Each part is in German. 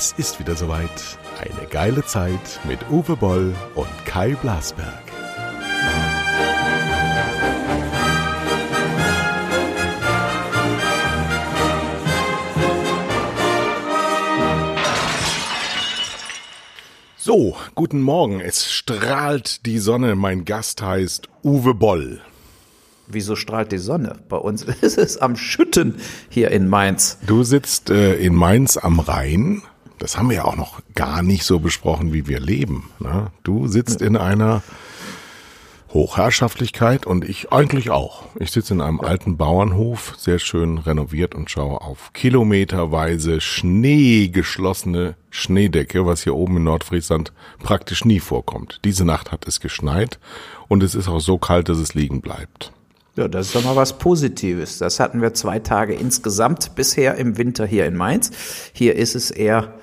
Es ist wieder soweit. Eine geile Zeit mit Uwe Boll und Kai Blasberg. So, guten Morgen. Es strahlt die Sonne. Mein Gast heißt Uwe Boll. Wieso strahlt die Sonne? Bei uns ist es am Schütten hier in Mainz. Du sitzt äh, in Mainz am Rhein. Das haben wir ja auch noch gar nicht so besprochen, wie wir leben. Ne? Du sitzt in einer Hochherrschaftlichkeit und ich eigentlich auch. Ich sitze in einem alten Bauernhof, sehr schön renoviert und schaue auf kilometerweise schneegeschlossene Schneedecke, was hier oben in Nordfriesland praktisch nie vorkommt. Diese Nacht hat es geschneit und es ist auch so kalt, dass es liegen bleibt. Ja, das ist doch mal was Positives. Das hatten wir zwei Tage insgesamt bisher im Winter hier in Mainz. Hier ist es eher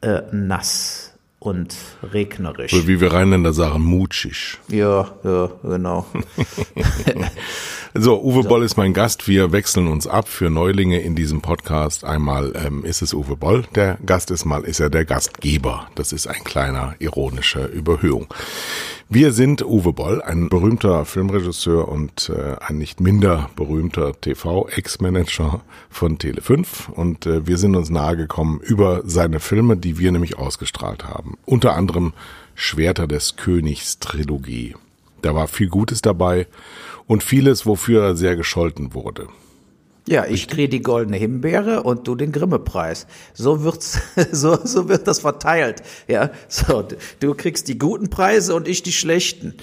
äh, nass und regnerisch. Oder wie wir Rheinländer sagen, mutschig. Ja, ja, genau. so, Uwe so. Boll ist mein Gast. Wir wechseln uns ab für Neulinge in diesem Podcast. Einmal ähm, ist es Uwe Boll, der Gast ist, mal ist er der Gastgeber. Das ist ein kleiner ironischer Überhöhung. Wir sind Uwe Boll, ein berühmter Filmregisseur und äh, ein nicht minder berühmter TV-Ex-Manager von Tele5 und äh, wir sind uns nahegekommen über seine Filme, die wir nämlich ausgestrahlt haben. Unter anderem Schwerter des Königs Trilogie. Da war viel Gutes dabei und vieles, wofür er sehr gescholten wurde. Ja, ich kriege die goldene Himbeere und du den Grimme-Preis. So wird's, so, so wird das verteilt. Ja, so, du kriegst die guten Preise und ich die schlechten.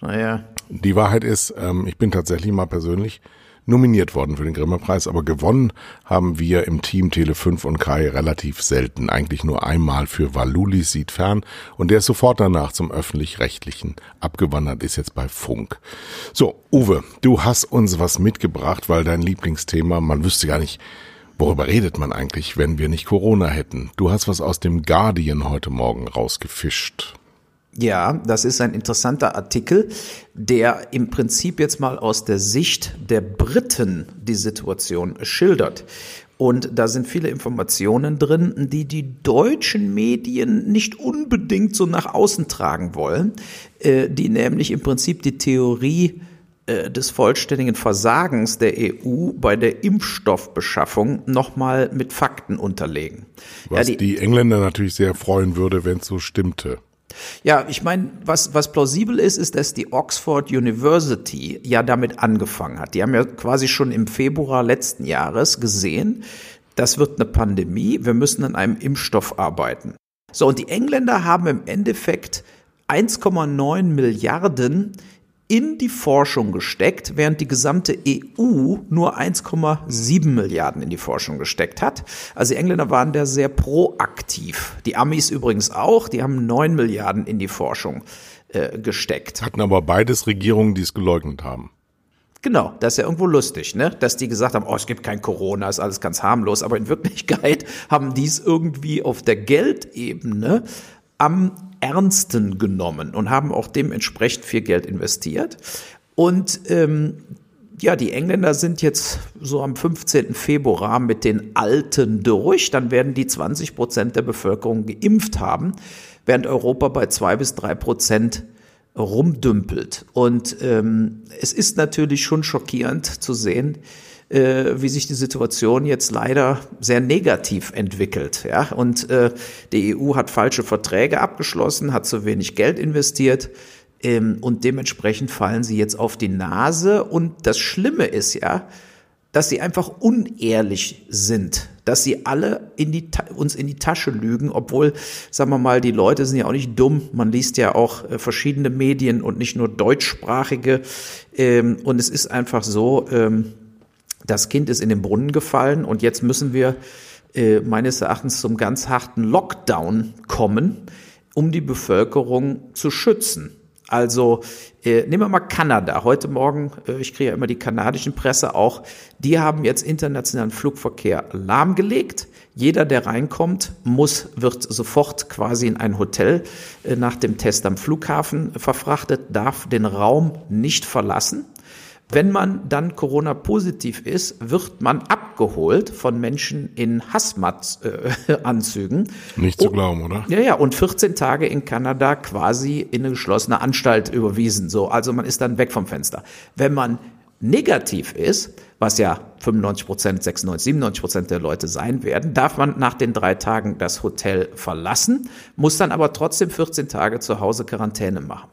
Naja. Die Wahrheit ist, ähm, ich bin tatsächlich mal persönlich nominiert worden für den Grimme-Preis, aber gewonnen haben wir im Team Tele5 und Kai relativ selten. Eigentlich nur einmal für Waluli sieht fern und der ist sofort danach zum öffentlich-rechtlichen abgewandert, ist jetzt bei Funk. So, Uwe, du hast uns was mitgebracht, weil dein Lieblingsthema, man wüsste gar nicht, Worüber redet man eigentlich, wenn wir nicht Corona hätten? Du hast was aus dem Guardian heute Morgen rausgefischt. Ja, das ist ein interessanter Artikel, der im Prinzip jetzt mal aus der Sicht der Briten die Situation schildert. Und da sind viele Informationen drin, die die deutschen Medien nicht unbedingt so nach außen tragen wollen, äh, die nämlich im Prinzip die Theorie äh, des vollständigen Versagens der EU bei der Impfstoffbeschaffung nochmal mit Fakten unterlegen. Was ja, die, die Engländer natürlich sehr freuen würde, wenn es so stimmte. Ja, ich meine, was, was plausibel ist, ist, dass die Oxford University ja damit angefangen hat. Die haben ja quasi schon im Februar letzten Jahres gesehen, das wird eine Pandemie, wir müssen an einem Impfstoff arbeiten. So, und die Engländer haben im Endeffekt 1,9 Milliarden in die Forschung gesteckt, während die gesamte EU nur 1,7 Milliarden in die Forschung gesteckt hat. Also die Engländer waren da sehr proaktiv. Die Amis übrigens auch, die haben 9 Milliarden in die Forschung äh, gesteckt. Hatten aber beides Regierungen, die es geleugnet haben. Genau, das ist ja irgendwo lustig, ne? Dass die gesagt haben, oh, es gibt kein Corona, ist alles ganz harmlos, aber in Wirklichkeit haben die es irgendwie auf der Geldebene am ernsten genommen und haben auch dementsprechend viel Geld investiert. Und ähm, ja, die Engländer sind jetzt so am 15. Februar mit den Alten durch. Dann werden die 20 Prozent der Bevölkerung geimpft haben, während Europa bei zwei bis drei Prozent rumdümpelt. Und ähm, es ist natürlich schon schockierend zu sehen, äh, wie sich die Situation jetzt leider sehr negativ entwickelt. Ja? Und äh, die EU hat falsche Verträge abgeschlossen, hat zu wenig Geld investiert ähm, und dementsprechend fallen sie jetzt auf die Nase. Und das Schlimme ist ja, dass sie einfach unehrlich sind, dass sie alle in die, uns in die Tasche lügen, obwohl, sagen wir mal, die Leute sind ja auch nicht dumm. Man liest ja auch äh, verschiedene Medien und nicht nur deutschsprachige. Ähm, und es ist einfach so, ähm, das Kind ist in den Brunnen gefallen und jetzt müssen wir äh, meines Erachtens zum ganz harten Lockdown kommen, um die Bevölkerung zu schützen. Also äh, nehmen wir mal Kanada. Heute Morgen, äh, ich kriege ja immer die kanadischen Presse auch, die haben jetzt internationalen Flugverkehr lahmgelegt. Jeder, der reinkommt, muss, wird sofort quasi in ein Hotel äh, nach dem Test am Flughafen verfrachtet, darf den Raum nicht verlassen. Wenn man dann Corona-positiv ist, wird man ab abgeholt von Menschen in Hazmat-Anzügen. Äh, Nicht zu glauben, oder? Ja, ja, und 14 Tage in Kanada quasi in eine geschlossene Anstalt überwiesen. So, also man ist dann weg vom Fenster. Wenn man negativ ist, was ja 95 Prozent, 96, 97 Prozent der Leute sein werden, darf man nach den drei Tagen das Hotel verlassen, muss dann aber trotzdem 14 Tage zu Hause Quarantäne machen.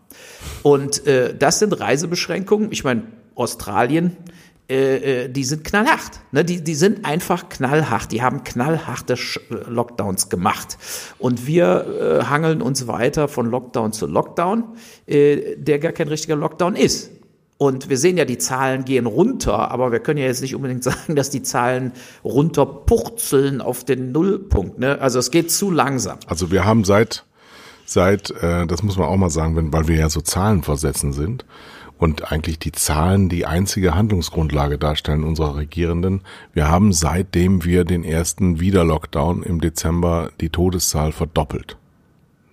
Und äh, das sind Reisebeschränkungen. Ich meine, Australien, äh, äh die sind knallhart. Ne? Die, die sind einfach knallhart. Die haben knallharte Lockdowns gemacht. Und wir äh, hangeln uns weiter von Lockdown zu Lockdown, äh, der gar kein richtiger Lockdown ist. Und wir sehen ja, die Zahlen gehen runter, aber wir können ja jetzt nicht unbedingt sagen, dass die Zahlen runterpurzeln auf den Nullpunkt. Ne? Also es geht zu langsam. Also wir haben seit, seit, äh, das muss man auch mal sagen, wenn, weil wir ja so zahlenversetzen sind und eigentlich die Zahlen die einzige Handlungsgrundlage darstellen unserer Regierenden. Wir haben seitdem wir den ersten Wieder-Lockdown im Dezember die Todeszahl verdoppelt.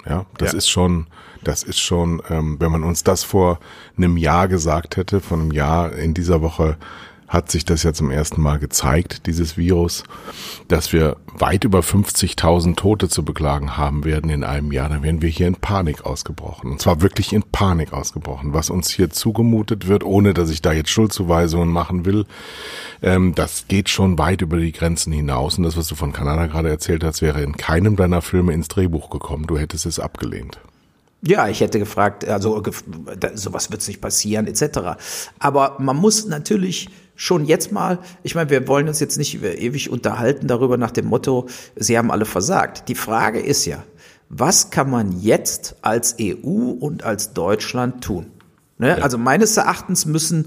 Ja, das ja. ist schon, das ist schon, ähm, wenn man uns das vor einem Jahr gesagt hätte, von einem Jahr in dieser Woche hat sich das ja zum ersten Mal gezeigt, dieses Virus, dass wir weit über 50.000 Tote zu beklagen haben werden in einem Jahr. Dann werden wir hier in Panik ausgebrochen. Und zwar wirklich in Panik ausgebrochen. Was uns hier zugemutet wird, ohne dass ich da jetzt Schuldzuweisungen machen will, ähm, das geht schon weit über die Grenzen hinaus. Und das, was du von Kanada gerade erzählt hast, wäre in keinem deiner Filme ins Drehbuch gekommen. Du hättest es abgelehnt. Ja, ich hätte gefragt, also sowas wird nicht passieren, etc. Aber man muss natürlich schon jetzt mal, ich meine, wir wollen uns jetzt nicht ewig unterhalten darüber nach dem Motto, sie haben alle versagt. Die Frage ist ja, was kann man jetzt als EU und als Deutschland tun? Ne? Ja. Also meines Erachtens müssen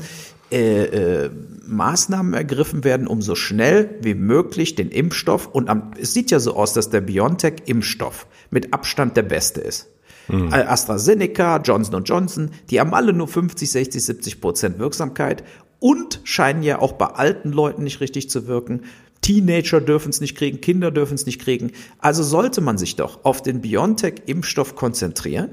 äh, äh, Maßnahmen ergriffen werden, um so schnell wie möglich den Impfstoff und am, es sieht ja so aus, dass der BioNTech-Impfstoff mit Abstand der beste ist. Mhm. AstraZeneca, Johnson Johnson, die haben alle nur 50, 60, 70 Prozent Wirksamkeit und scheinen ja auch bei alten Leuten nicht richtig zu wirken. Teenager dürfen es nicht kriegen, Kinder dürfen es nicht kriegen. Also sollte man sich doch auf den BioNTech-Impfstoff konzentrieren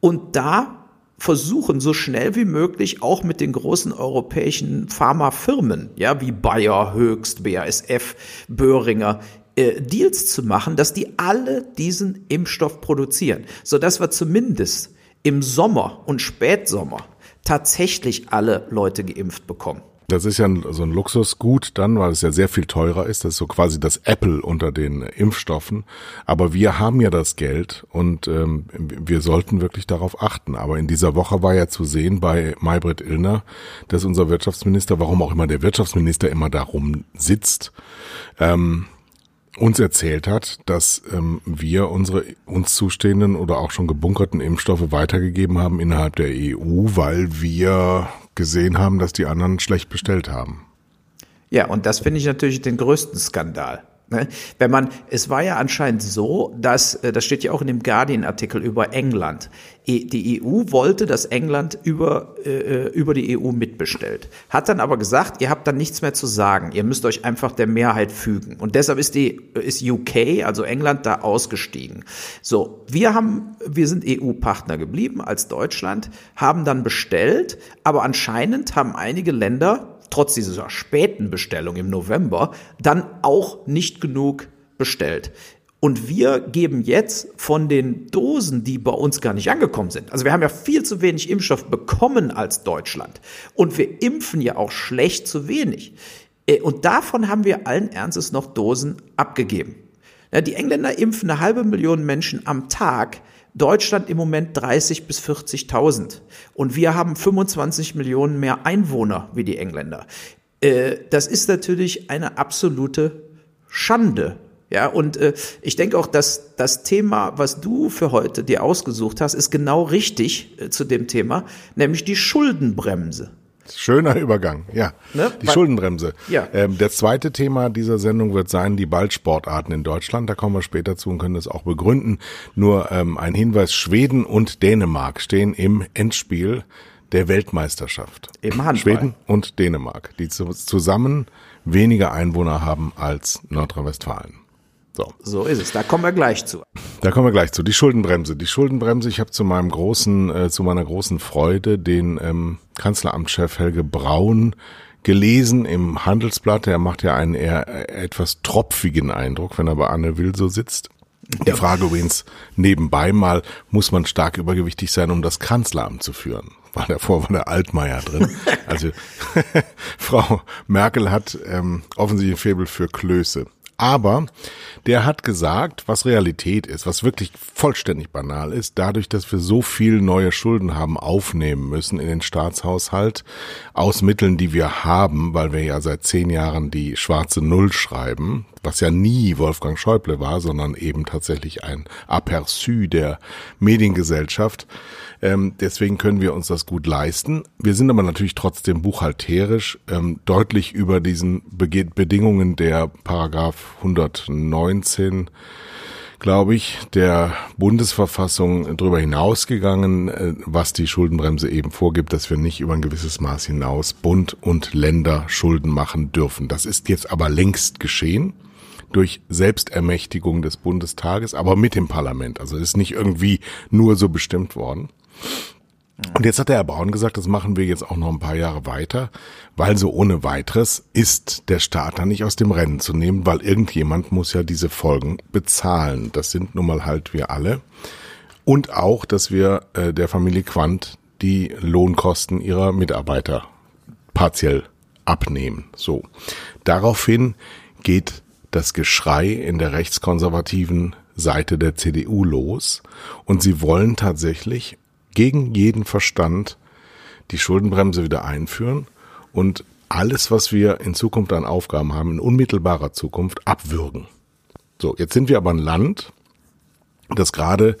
und da versuchen, so schnell wie möglich auch mit den großen europäischen Pharmafirmen, ja, wie Bayer, Höchst, BASF, Böhringer, äh, Deals zu machen, dass die alle diesen Impfstoff produzieren, so dass wir zumindest im Sommer und Spätsommer tatsächlich alle Leute geimpft bekommen. Das ist ja so ein Luxusgut dann, weil es ja sehr viel teurer ist. Das ist so quasi das Apple unter den Impfstoffen. Aber wir haben ja das Geld und ähm, wir sollten wirklich darauf achten. Aber in dieser Woche war ja zu sehen bei Maybrit Illner, dass unser Wirtschaftsminister, warum auch immer der Wirtschaftsminister immer darum sitzt, ähm, uns erzählt hat, dass ähm, wir unsere uns zustehenden oder auch schon gebunkerten Impfstoffe weitergegeben haben innerhalb der EU, weil wir gesehen haben, dass die anderen schlecht bestellt haben. Ja, und das finde ich natürlich den größten Skandal. Ne? Wenn man, es war ja anscheinend so, dass, äh, das steht ja auch in dem Guardian-Artikel über England. E, die EU wollte, dass England über, äh, äh über die EU mitbestellt. Hat dann aber gesagt, ihr habt dann nichts mehr zu sagen. Ihr müsst euch einfach der Mehrheit fügen. Und deshalb ist die, ist UK, also England, da ausgestiegen. So. Wir haben, wir sind EU-Partner geblieben als Deutschland, haben dann bestellt, aber anscheinend haben einige Länder trotz dieser späten Bestellung im November dann auch nicht genug bestellt. Und wir geben jetzt von den Dosen, die bei uns gar nicht angekommen sind. Also wir haben ja viel zu wenig Impfstoff bekommen als Deutschland. Und wir impfen ja auch schlecht zu wenig. Äh, und davon haben wir allen Ernstes noch Dosen abgegeben. Die Engländer impfen eine halbe Million Menschen am Tag. Deutschland im Moment 30 bis 40.000 und wir haben 25 Millionen mehr Einwohner wie die Engländer. Äh, das ist natürlich eine absolute Schande. Ja, und äh, ich denke auch, dass das Thema, was du für heute dir ausgesucht hast, ist genau richtig äh, zu dem Thema, nämlich die Schuldenbremse. Schöner Übergang, ja. Ne? Die Weil, Schuldenbremse. Ja. Ähm, das zweite Thema dieser Sendung wird sein, die Ballsportarten in Deutschland. Da kommen wir später zu und können das auch begründen. Nur ähm, ein Hinweis, Schweden und Dänemark stehen im Endspiel der Weltmeisterschaft. Im Handball. Schweden und Dänemark, die zusammen weniger Einwohner haben als Nordrhein-Westfalen. So. so ist es. Da kommen wir gleich zu. Da kommen wir gleich zu. Die Schuldenbremse. Die Schuldenbremse. Ich habe zu meinem großen, äh, zu meiner großen Freude den ähm, Kanzleramtschef Helge Braun gelesen im Handelsblatt. Er macht ja einen eher etwas tropfigen Eindruck, wenn er bei Anne Will so sitzt. Die Frage übrigens nebenbei mal, muss man stark übergewichtig sein, um das Kanzleramt zu führen? War davor war der Altmaier drin. Also Frau Merkel hat ähm, offensichtlich ein Faible für Klöße. Aber der hat gesagt, was Realität ist, was wirklich vollständig banal ist, dadurch, dass wir so viel neue Schulden haben aufnehmen müssen in den Staatshaushalt aus Mitteln, die wir haben, weil wir ja seit zehn Jahren die schwarze Null schreiben, was ja nie Wolfgang Schäuble war, sondern eben tatsächlich ein Aperçu der Mediengesellschaft ähm, deswegen können wir uns das gut leisten. Wir sind aber natürlich trotzdem buchhalterisch ähm, deutlich über diesen Be Bedingungen der Paragraph 119 glaube ich, der Bundesverfassung darüber hinausgegangen, äh, was die Schuldenbremse eben vorgibt, dass wir nicht über ein gewisses Maß hinaus Bund und Länder Schulden machen dürfen. Das ist jetzt aber längst geschehen durch Selbstermächtigung des Bundestages, aber mit dem Parlament. Also ist nicht irgendwie nur so bestimmt worden. Und jetzt hat der Herr Braun gesagt, das machen wir jetzt auch noch ein paar Jahre weiter, weil so ohne weiteres ist der Staat da nicht aus dem Rennen zu nehmen, weil irgendjemand muss ja diese Folgen bezahlen. Das sind nun mal halt wir alle. Und auch, dass wir äh, der Familie Quandt die Lohnkosten ihrer Mitarbeiter partiell abnehmen. So. Daraufhin geht das Geschrei in der rechtskonservativen Seite der CDU los und sie wollen tatsächlich gegen jeden Verstand die Schuldenbremse wieder einführen und alles, was wir in Zukunft an Aufgaben haben, in unmittelbarer Zukunft abwürgen. So, jetzt sind wir aber ein Land, das gerade,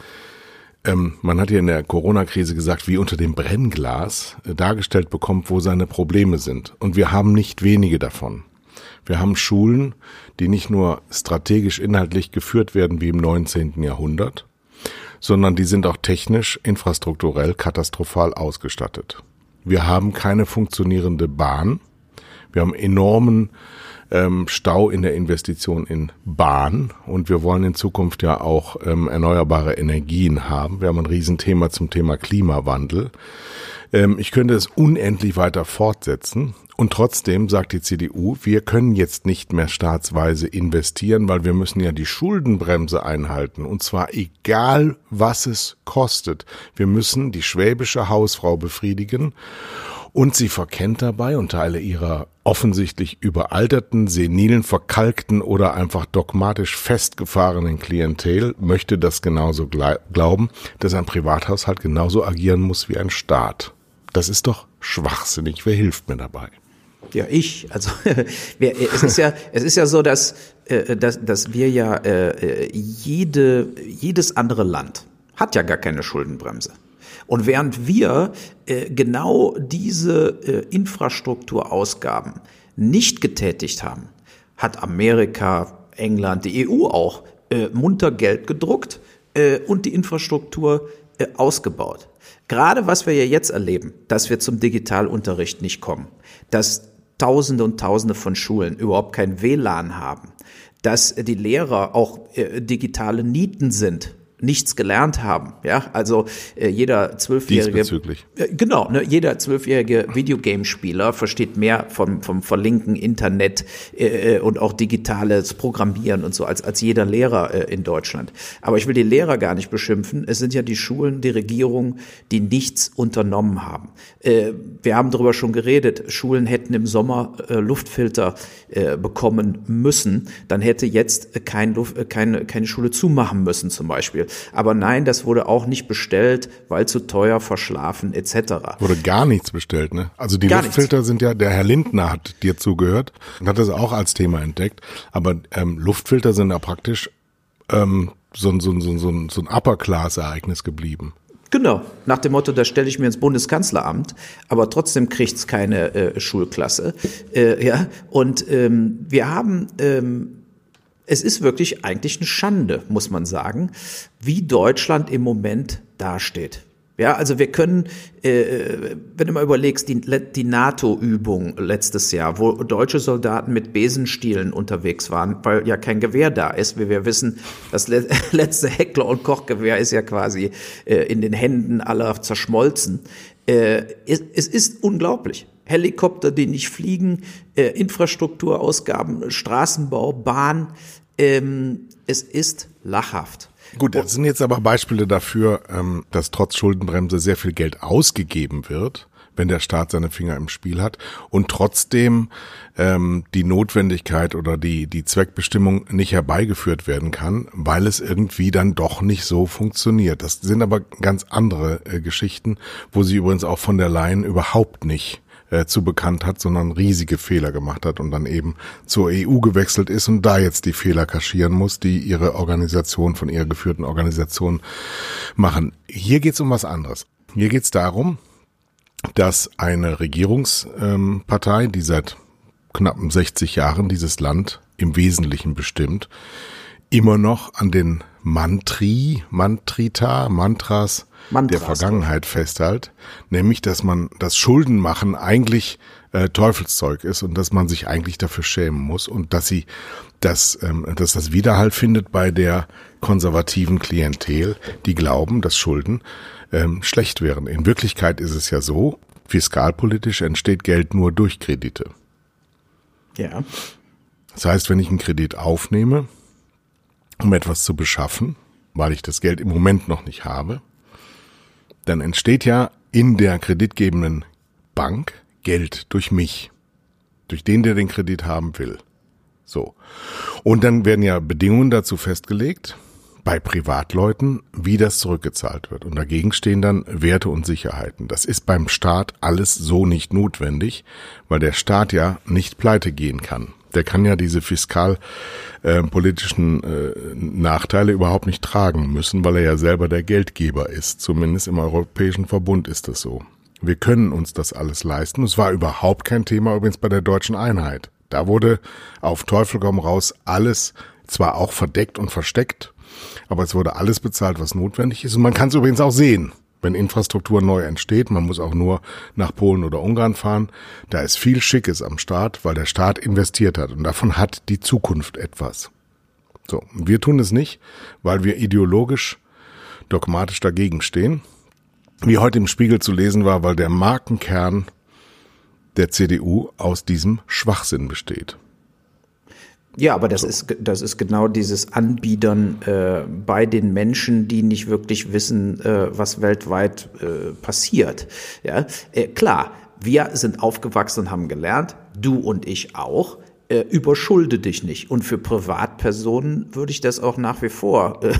ähm, man hat ja in der Corona-Krise gesagt, wie unter dem Brennglas äh, dargestellt bekommt, wo seine Probleme sind. Und wir haben nicht wenige davon. Wir haben Schulen, die nicht nur strategisch inhaltlich geführt werden wie im 19. Jahrhundert, sondern die sind auch technisch, infrastrukturell katastrophal ausgestattet. Wir haben keine funktionierende Bahn. Wir haben enormen ähm, Stau in der Investition in Bahn und wir wollen in Zukunft ja auch ähm, erneuerbare Energien haben. Wir haben ein Riesenthema zum Thema Klimawandel. Ähm, ich könnte es unendlich weiter fortsetzen und trotzdem sagt die CDU, wir können jetzt nicht mehr staatsweise investieren, weil wir müssen ja die Schuldenbremse einhalten. Und zwar egal, was es kostet. Wir müssen die schwäbische Hausfrau befriedigen. Und sie verkennt dabei und Teile ihrer offensichtlich überalterten, senilen, verkalkten oder einfach dogmatisch festgefahrenen Klientel möchte das genauso glauben, dass ein Privathaushalt genauso agieren muss wie ein Staat. Das ist doch schwachsinnig. Wer hilft mir dabei? Ja, ich. Also es ist ja, es ist ja so, dass, äh, dass, dass wir ja äh, jede, jedes andere Land hat ja gar keine Schuldenbremse. Und während wir äh, genau diese Infrastrukturausgaben nicht getätigt haben, hat Amerika, England, die EU auch munter Geld gedruckt und die Infrastruktur ausgebaut. Gerade was wir ja jetzt erleben, dass wir zum Digitalunterricht nicht kommen, dass Tausende und Tausende von Schulen überhaupt kein WLAN haben, dass die Lehrer auch äh, digitale Nieten sind, nichts gelernt haben. Ja, also äh, jeder zwölfjährige, äh, genau, ne, jeder zwölfjährige Videogame-Spieler versteht mehr vom vom verlinken Internet äh, äh, und auch digitales Programmieren und so als als jeder Lehrer äh, in Deutschland. Aber ich will die Lehrer gar nicht beschimpfen. Es sind ja die Schulen, die Regierung, die nichts unternommen haben. Äh, wir haben darüber schon geredet. Schulen hätten im Sommer äh, Luftfilter äh, bekommen müssen. Dann hätte jetzt kein Luft, äh, keine keine Schule zumachen müssen zum Beispiel. Aber nein, das wurde auch nicht bestellt, weil zu teuer, verschlafen etc. Wurde gar nichts bestellt, ne? Also die gar Luftfilter nichts. sind ja, der Herr Lindner hat dir zugehört und hat das auch als Thema entdeckt. Aber ähm, Luftfilter sind ja praktisch ähm, so, so, so, so, so ein Upper-Class-Ereignis geblieben. Genau, nach dem Motto, da stelle ich mir ins Bundeskanzleramt, aber trotzdem kriegt's keine äh, Schulklasse. Äh, ja, und ähm, wir haben ähm, es ist wirklich eigentlich eine Schande, muss man sagen, wie Deutschland im Moment dasteht. Ja, also wir können, äh, wenn du mal überlegst, die, die NATO-Übung letztes Jahr, wo deutsche Soldaten mit Besenstielen unterwegs waren, weil ja kein Gewehr da ist, wie wir wissen, das letzte Heckler- und Kochgewehr ist ja quasi äh, in den Händen aller zerschmolzen. Äh, es, es ist unglaublich. Helikopter, die nicht fliegen, äh, Infrastrukturausgaben, Straßenbau, Bahn. Ähm, es ist lachhaft. Gut, das sind jetzt aber Beispiele dafür, ähm, dass trotz Schuldenbremse sehr viel Geld ausgegeben wird wenn der Staat seine Finger im Spiel hat und trotzdem ähm, die Notwendigkeit oder die, die Zweckbestimmung nicht herbeigeführt werden kann, weil es irgendwie dann doch nicht so funktioniert. Das sind aber ganz andere äh, Geschichten, wo sie übrigens auch von der Leyen überhaupt nicht äh, zu bekannt hat, sondern riesige Fehler gemacht hat und dann eben zur EU gewechselt ist und da jetzt die Fehler kaschieren muss, die ihre Organisation von ihrer geführten Organisation machen. Hier geht's um was anderes. Hier geht's darum, dass eine Regierungspartei, die seit knappen 60 Jahren dieses Land im Wesentlichen bestimmt, immer noch an den Mantri, Mantrita, Mantras, Mantras der Vergangenheit festhält, nämlich dass man das Schuldenmachen eigentlich äh, Teufelszeug ist und dass man sich eigentlich dafür schämen muss und dass sie dass, ähm, dass das Widerhall findet bei der konservativen Klientel, die glauben, dass Schulden ähm, schlecht wären. In Wirklichkeit ist es ja so, fiskalpolitisch entsteht Geld nur durch Kredite. Ja. Das heißt, wenn ich einen Kredit aufnehme, um etwas zu beschaffen, weil ich das Geld im Moment noch nicht habe, dann entsteht ja in der kreditgebenden Bank Geld durch mich, durch den, der den Kredit haben will. So. Und dann werden ja Bedingungen dazu festgelegt, bei Privatleuten, wie das zurückgezahlt wird. Und dagegen stehen dann Werte und Sicherheiten. Das ist beim Staat alles so nicht notwendig, weil der Staat ja nicht pleite gehen kann. Der kann ja diese fiskalpolitischen äh, äh, Nachteile überhaupt nicht tragen müssen, weil er ja selber der Geldgeber ist. Zumindest im Europäischen Verbund ist das so. Wir können uns das alles leisten. Es war überhaupt kein Thema übrigens bei der deutschen Einheit. Da wurde auf Teufel komm raus alles zwar auch verdeckt und versteckt, aber es wurde alles bezahlt, was notwendig ist. Und man kann es übrigens auch sehen, wenn Infrastruktur neu entsteht. Man muss auch nur nach Polen oder Ungarn fahren. Da ist viel Schickes am Staat, weil der Staat investiert hat. Und davon hat die Zukunft etwas. So, wir tun es nicht, weil wir ideologisch, dogmatisch dagegen stehen. Wie heute im Spiegel zu lesen war, weil der Markenkern der CDU aus diesem Schwachsinn besteht. Ja, aber das ist das ist genau dieses Anbiedern äh, bei den Menschen, die nicht wirklich wissen, äh, was weltweit äh, passiert. Ja, äh, klar, wir sind aufgewachsen und haben gelernt, du und ich auch äh, überschulde dich nicht. Und für Privatpersonen würde ich das auch nach wie vor. Äh,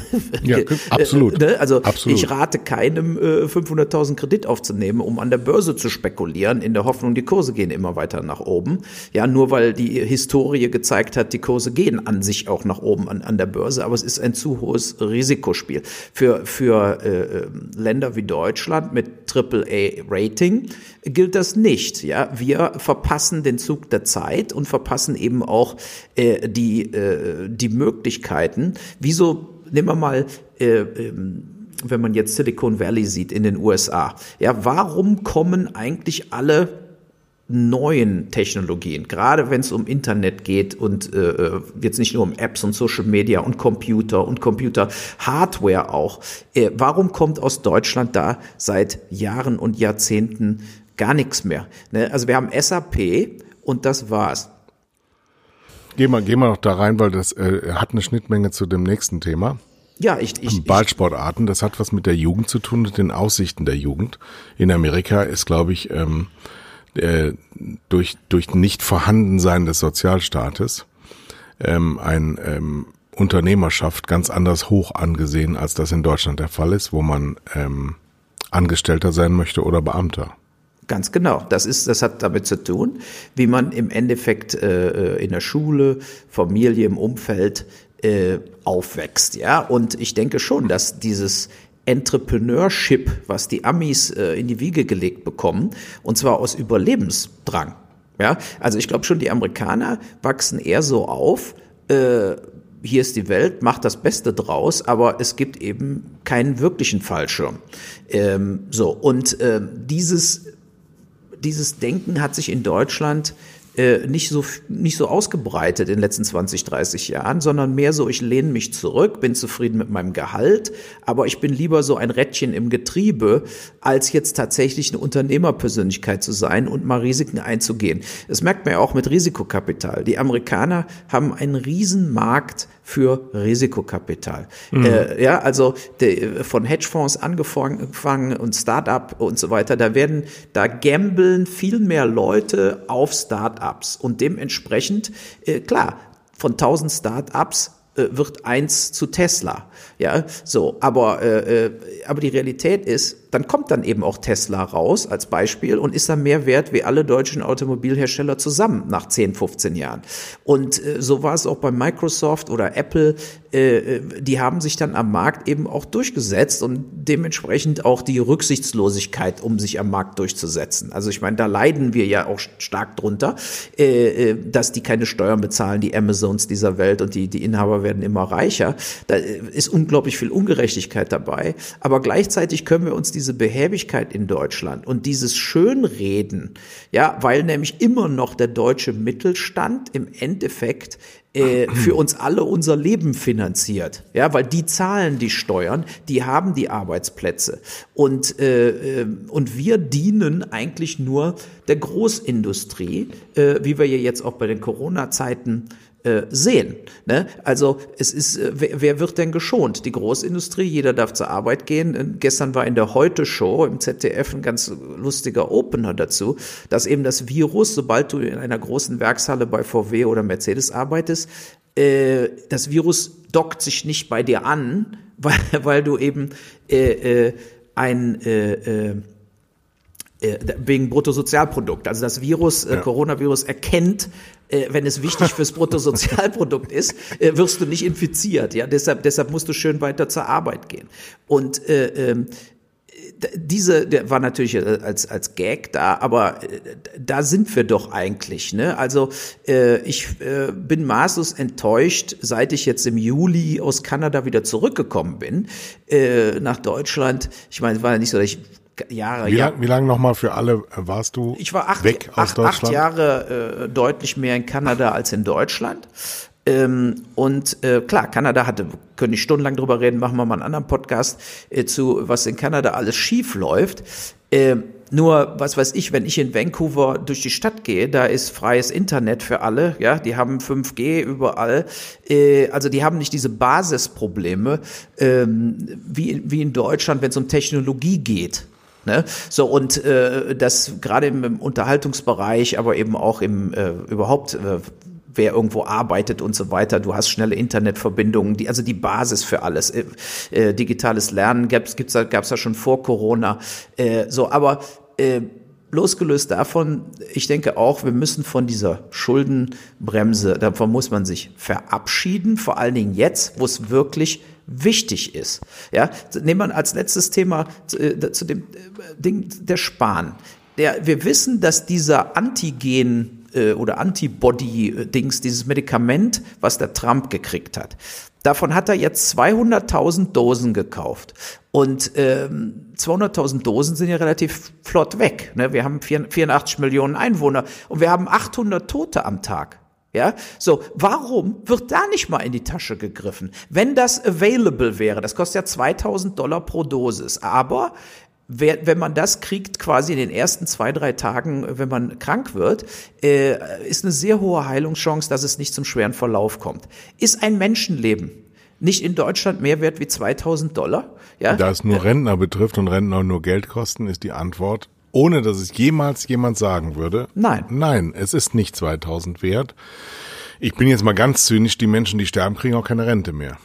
ja, absolut. Äh, ne? Also absolut. ich rate keinem, äh, 500.000 Kredit aufzunehmen, um an der Börse zu spekulieren, in der Hoffnung, die Kurse gehen immer weiter nach oben. Ja, nur weil die Historie gezeigt hat, die Kurse gehen an sich auch nach oben an, an der Börse, aber es ist ein zu hohes Risikospiel. Für, für äh, äh Länder wie Deutschland mit AAA-Rating gilt das nicht. Ja, wir verpassen den Zug der Zeit und verpassen eben auch äh, die äh, die Möglichkeiten. Wieso nehmen wir mal äh, ähm, wenn man jetzt Silicon Valley sieht in den USA. Ja, warum kommen eigentlich alle neuen Technologien, gerade wenn es um Internet geht und äh, äh, jetzt nicht nur um Apps und Social Media und Computer und Computer-Hardware auch. Äh, warum kommt aus Deutschland da seit Jahren und Jahrzehnten gar nichts mehr? Ne? Also wir haben SAP und das war's. Gehen wir, gehen wir noch da rein, weil das äh, hat eine Schnittmenge zu dem nächsten Thema. Ja, ich, ich, Ballsportarten, das hat was mit der Jugend zu tun, mit den Aussichten der Jugend. In Amerika ist, glaube ich, ähm, äh, durch, durch Nicht-Vorhandensein des Sozialstaates ähm, ein ähm, Unternehmerschaft ganz anders hoch angesehen, als das in Deutschland der Fall ist, wo man ähm, Angestellter sein möchte oder Beamter. Ganz genau. Das ist, das hat damit zu tun, wie man im Endeffekt äh, äh in der Schule, Familie, im Umfeld äh, aufwächst. Ja, und ich denke schon, dass dieses Entrepreneurship, was die Amis äh, in die Wiege gelegt bekommen, und zwar aus Überlebensdrang. Ja, also ich glaube schon, die Amerikaner wachsen eher so auf, äh, hier ist die Welt, macht das Beste draus, aber es gibt eben keinen wirklichen Fallschirm. Ähm, so, und äh, dieses, dieses Denken hat sich in Deutschland äh, nicht so nicht so ausgebreitet in den letzten 20, 30 Jahren, sondern mehr so, ich lehne mich zurück, bin zufrieden mit meinem Gehalt, aber ich bin lieber so ein Rädchen im Getriebe, als jetzt tatsächlich eine Unternehmerpersönlichkeit zu sein und mal Risiken einzugehen. Das merkt man ja auch mit Risikokapital. Die Amerikaner haben einen riesen Markt für Risikokapital. Mhm. Äh, ja, also de, von Hedgefonds angefangen und Startup und so weiter, da werden, da gambeln viel mehr Leute auf Startups und dementsprechend, äh, klar, von 1000 Startups äh, wird eins zu Tesla. Ja, so, aber, äh, äh, aber die Realität ist, dann kommt dann eben auch Tesla raus als Beispiel und ist dann mehr wert wie alle deutschen Automobilhersteller zusammen nach 10, 15 Jahren. Und äh, so war es auch bei Microsoft oder Apple. Äh, äh, die haben sich dann am Markt eben auch durchgesetzt und dementsprechend auch die Rücksichtslosigkeit, um sich am Markt durchzusetzen. Also ich meine, da leiden wir ja auch stark drunter, dass die keine Steuern bezahlen, die Amazons dieser Welt und die, die Inhaber werden immer reicher. Da ist unglaublich viel Ungerechtigkeit dabei. Aber gleichzeitig können wir uns diese Behäbigkeit in Deutschland und dieses Schönreden, ja, weil nämlich immer noch der deutsche Mittelstand im Endeffekt äh, für uns alle unser Leben finanziert. Ja, weil die zahlen die Steuern, die haben die Arbeitsplätze. Und, äh, äh und wir dienen eigentlich nur der Großindustrie, äh, wie wir ja jetzt auch bei den Corona-Zeiten äh, sehen. Ne? Also es ist, äh, wer, wer, wird denn geschont? Die Großindustrie, jeder darf zur Arbeit gehen. Äh, gestern war in der Heute-Show im ZDF ein ganz lustiger Opener dazu, dass eben das Virus, sobald du in einer großen Werkshalle bei VW oder Mercedes arbeitest, äh, das Virus dockt sich nicht bei dir an, weil, weil du eben äh, äh, ein äh, äh, wegen Bruttosozialprodukt. Also das Virus, äh, ja. Coronavirus erkennt, äh, wenn es wichtig fürs Bruttosozialprodukt ist, äh, wirst du nicht infiziert. Ja, deshalb, deshalb musst du schön weiter zur Arbeit gehen. Und äh, ähm, diese, der war natürlich äh, als als Gag da, aber äh, da sind wir doch eigentlich. Ne? Also äh, ich äh, bin maßlos enttäuscht, seit ich jetzt im Juli aus Kanada wieder zurückgekommen bin äh, nach Deutschland. Ich meine, es war ja nicht so, dass ich Jahre. Wie, lang, wie lange nochmal für alle warst du ich war acht, weg aus acht, Deutschland? Acht Jahre äh, deutlich mehr in Kanada als in Deutschland. Ähm, und äh, klar, Kanada hatte, können ich stundenlang drüber reden, machen wir mal einen anderen Podcast äh, zu, was in Kanada alles schief läuft. Äh, nur, was weiß ich, wenn ich in Vancouver durch die Stadt gehe, da ist freies Internet für alle, ja, die haben 5G überall, äh, also die haben nicht diese Basisprobleme ähm, wie, wie in Deutschland, wenn es um Technologie geht. Ne? So und äh, das gerade im, Unterhaltungsbereich, aber eben auch im äh, überhaupt äh, wer irgendwo arbeitet und so weiter. Du hast schnelle Internetverbindungen, die, also die Basis für alles. Äh, äh, digitales Lernen gab's, gibt's, gab's ja schon vor Corona. Äh, so, aber äh, losgelöst davon, ich denke auch, wir müssen von dieser Schuldenbremse, davon muss man sich verabschieden, vor allen Dingen jetzt, wo es wirklich wichtig ist. Ja, nehmen wir als letztes Thema zu, äh, zu dem äh, Ding der Spahn. Der, wir wissen, dass dieser Antigen äh, oder Antibody-Dings, dieses Medikament, was der Trump gekriegt hat, davon hat er jetzt 200.000 Dosen gekauft. Und ähm, 200.000 Dosen sind ja relativ flott weg. Ne? Wir haben 84 Millionen Einwohner und wir haben 800 Tote am Tag. Ja, so, warum wird da nicht mal in die Tasche gegriffen? Wenn das available wäre, das kostet ja 2000 Dollar pro Dosis, aber wer, wenn man das kriegt, quasi in den ersten zwei, drei Tagen, wenn man krank wird, äh, ist eine sehr hohe Heilungschance, dass es nicht zum schweren Verlauf kommt. Ist ein Menschenleben nicht in Deutschland mehr wert wie 2000 Dollar? Ja? Da es nur Rentner betrifft und Rentner nur Geld kosten, ist die Antwort ohne dass es jemals jemand sagen würde. Nein. Nein, es ist nicht 2000 wert. Ich bin jetzt mal ganz zynisch, die Menschen, die sterben, kriegen auch keine Rente mehr.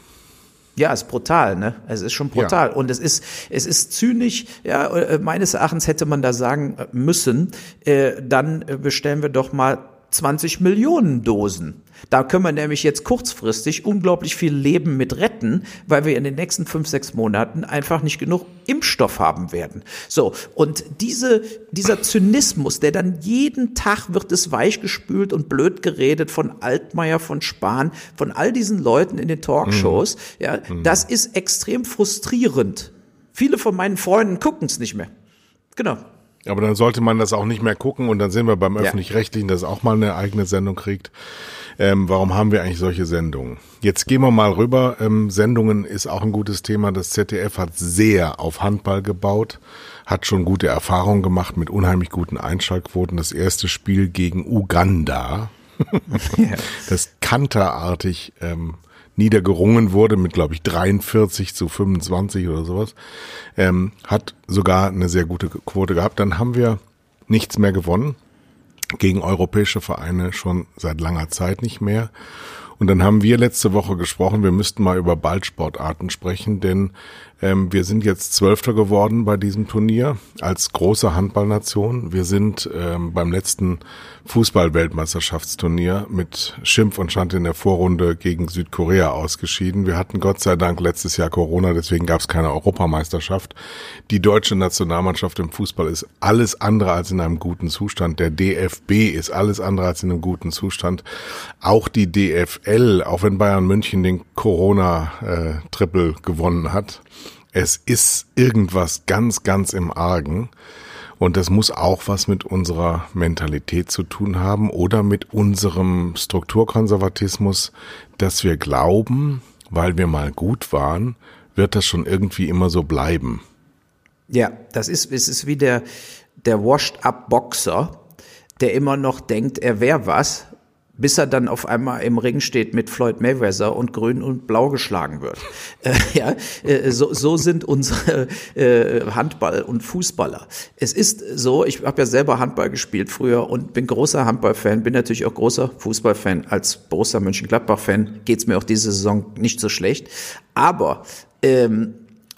Ja, ist brutal, ne? Es ist schon brutal. Ja. Und es ist, es ist zynisch, ja, äh, meines Erachtens hätte man da sagen müssen, äh, dann bestellen wir doch mal 20 Millionen Dosen. Da können wir nämlich jetzt kurzfristig unglaublich viel Leben mit retten, weil wir in den nächsten fünf, sechs Monaten einfach nicht genug Impfstoff haben werden. So. Und diese, dieser Zynismus, der dann jeden Tag wird es weichgespült und blöd geredet von Altmaier, von Spahn, von all diesen Leuten in den Talkshows, mhm. ja, mhm. das ist extrem frustrierend. Viele von meinen Freunden gucken es nicht mehr. Genau. Aber dann sollte man das auch nicht mehr gucken und dann sind wir beim öffentlich-rechtlichen, das auch mal eine eigene Sendung kriegt. Ähm, warum haben wir eigentlich solche Sendungen? Jetzt gehen wir mal rüber. Ähm, Sendungen ist auch ein gutes Thema. Das ZDF hat sehr auf Handball gebaut, hat schon gute Erfahrungen gemacht mit unheimlich guten Einschaltquoten. Das erste Spiel gegen Uganda, das kanterartig ähm, niedergerungen wurde mit, glaube ich, 43 zu 25 oder sowas, ähm, hat sogar eine sehr gute Quote gehabt. Dann haben wir nichts mehr gewonnen gegen europäische Vereine schon seit langer Zeit nicht mehr. Und dann haben wir letzte Woche gesprochen, wir müssten mal über Ballsportarten sprechen, denn ähm, wir sind jetzt Zwölfter geworden bei diesem Turnier als große Handballnation. Wir sind ähm, beim letzten Fußball-Weltmeisterschaftsturnier mit Schimpf und Schand in der Vorrunde gegen Südkorea ausgeschieden. Wir hatten Gott sei Dank letztes Jahr Corona, deswegen gab es keine Europameisterschaft. Die deutsche Nationalmannschaft im Fußball ist alles andere als in einem guten Zustand. Der DFB ist alles andere als in einem guten Zustand. Auch die DFL, auch wenn Bayern München den Corona-Triple äh, gewonnen hat, es ist irgendwas ganz, ganz im Argen. Und das muss auch was mit unserer Mentalität zu tun haben oder mit unserem Strukturkonservatismus, dass wir glauben, weil wir mal gut waren, wird das schon irgendwie immer so bleiben. Ja, das ist, es ist wie der, der Washed-up-Boxer, der immer noch denkt, er wäre was, bis er dann auf einmal im Ring steht mit Floyd Mayweather und grün und blau geschlagen wird. Äh, ja, äh, so, so sind unsere äh, Handball- und Fußballer. Es ist so, ich habe ja selber Handball gespielt früher und bin großer Handballfan, bin natürlich auch großer Fußballfan. Als Borussia Mönchengladbach-Fan geht's mir auch diese Saison nicht so schlecht. Aber ähm,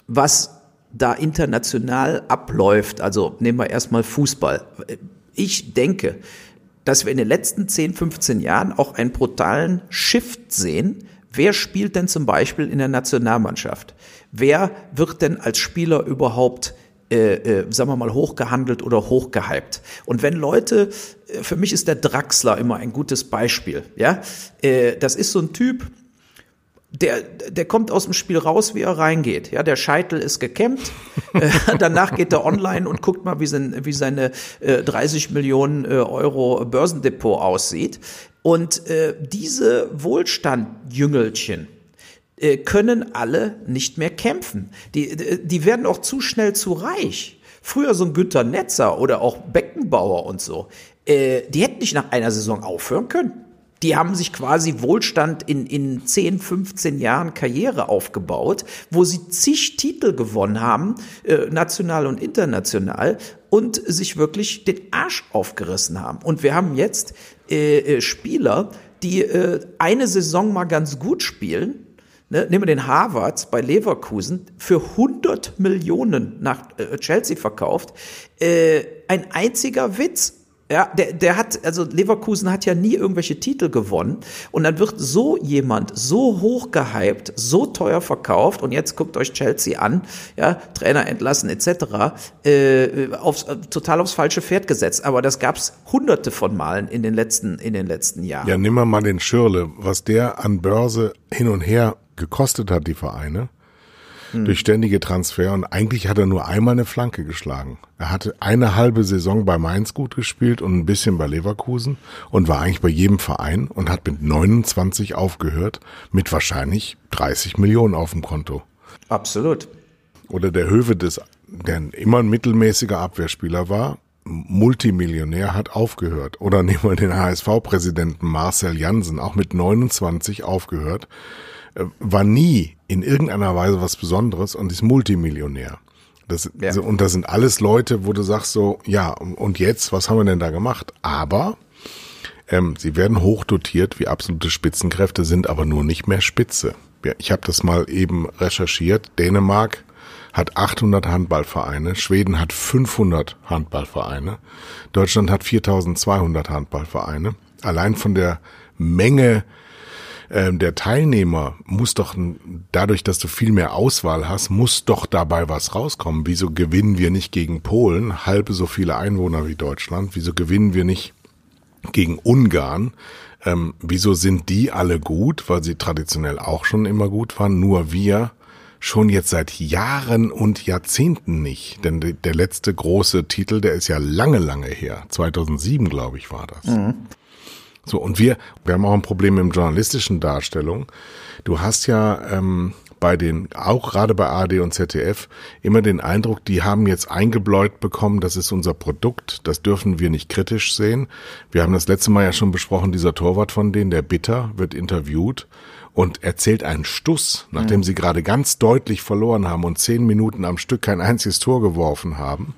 was da international abläuft, also nehmen wir erstmal Fußball. Ich denke, dass wir in den letzten 10, 15 Jahren auch einen brutalen Shift sehen. Wer spielt denn zum Beispiel in der Nationalmannschaft? Wer wird denn als Spieler überhaupt äh, äh, sagen wir mal, hochgehandelt oder hochgehypt. Und wenn Leute, äh, für mich ist der Draxler immer ein gutes Beispiel, ja, äh, das ist so ein Typ, der, der kommt aus dem Spiel raus, wie er reingeht. Ja, der Scheitel ist gekämmt. äh, danach geht er online und guckt mal, wie, sein, wie seine äh, 30 Millionen äh, Euro Börsendepot aussieht. Und äh, diese Wohlstandjüngelchen, äh, können alle nicht mehr kämpfen. Die, die werden auch zu schnell zu reich. Früher so ein Günter Netzer oder auch Beckenbauer und so, die hätten nicht nach einer Saison aufhören können die haben sich quasi Wohlstand in, in 10, 15 Jahren Karriere aufgebaut, wo sie zig Titel gewonnen haben, äh, national und international, und sich wirklich den Arsch aufgerissen haben. Und wir haben jetzt äh, äh, Spieler, die äh, eine Saison mal ganz gut spielen, Ne, nehmen wir den Harvards bei Leverkusen für 100 Millionen nach äh, Chelsea verkauft. Äh, ein einziger Witz. Ja, der, der hat, also Leverkusen hat ja nie irgendwelche Titel gewonnen. Und dann wird so jemand so hoch gehypt, so teuer verkauft und jetzt guckt euch Chelsea an, ja, Trainer entlassen etc., äh, aufs, äh, total aufs falsche Pferd gesetzt. Aber das gab's hunderte von Malen in den letzten, in den letzten Jahren. Ja, nimm mal den Schirle, was der an Börse hin und her gekostet hat, die Vereine hm. durch ständige Transfer und eigentlich hat er nur einmal eine Flanke geschlagen. Er hatte eine halbe Saison bei Mainz gut gespielt und ein bisschen bei Leverkusen und war eigentlich bei jedem Verein und hat mit 29 aufgehört mit wahrscheinlich 30 Millionen auf dem Konto. Absolut. Oder der Höwe des, der immer ein mittelmäßiger Abwehrspieler war, Multimillionär hat aufgehört. Oder nehmen wir den HSV-Präsidenten Marcel Jansen, auch mit 29 aufgehört war nie in irgendeiner Weise was Besonderes und ist Multimillionär. Das, ja. Und das sind alles Leute, wo du sagst so, ja, und jetzt, was haben wir denn da gemacht? Aber ähm, sie werden hochdotiert wie absolute Spitzenkräfte, sind aber nur nicht mehr Spitze. Ja, ich habe das mal eben recherchiert. Dänemark hat 800 Handballvereine, Schweden hat 500 Handballvereine, Deutschland hat 4200 Handballvereine. Allein von der Menge ähm, der Teilnehmer muss doch dadurch, dass du viel mehr Auswahl hast, muss doch dabei was rauskommen. Wieso gewinnen wir nicht gegen Polen, halbe so viele Einwohner wie Deutschland? Wieso gewinnen wir nicht gegen Ungarn? Ähm, wieso sind die alle gut, weil sie traditionell auch schon immer gut waren, nur wir schon jetzt seit Jahren und Jahrzehnten nicht. Denn der letzte große Titel, der ist ja lange, lange her. 2007, glaube ich, war das. Mhm. So, und wir, wir haben auch ein Problem im journalistischen Darstellung. Du hast ja ähm, bei den, auch gerade bei ARD und ZDF, immer den Eindruck, die haben jetzt eingebläut bekommen, das ist unser Produkt, das dürfen wir nicht kritisch sehen. Wir haben das letzte Mal ja schon besprochen, dieser Torwart von denen, der Bitter, wird interviewt und erzählt einen Stuss, nachdem mhm. sie gerade ganz deutlich verloren haben und zehn Minuten am Stück kein einziges Tor geworfen haben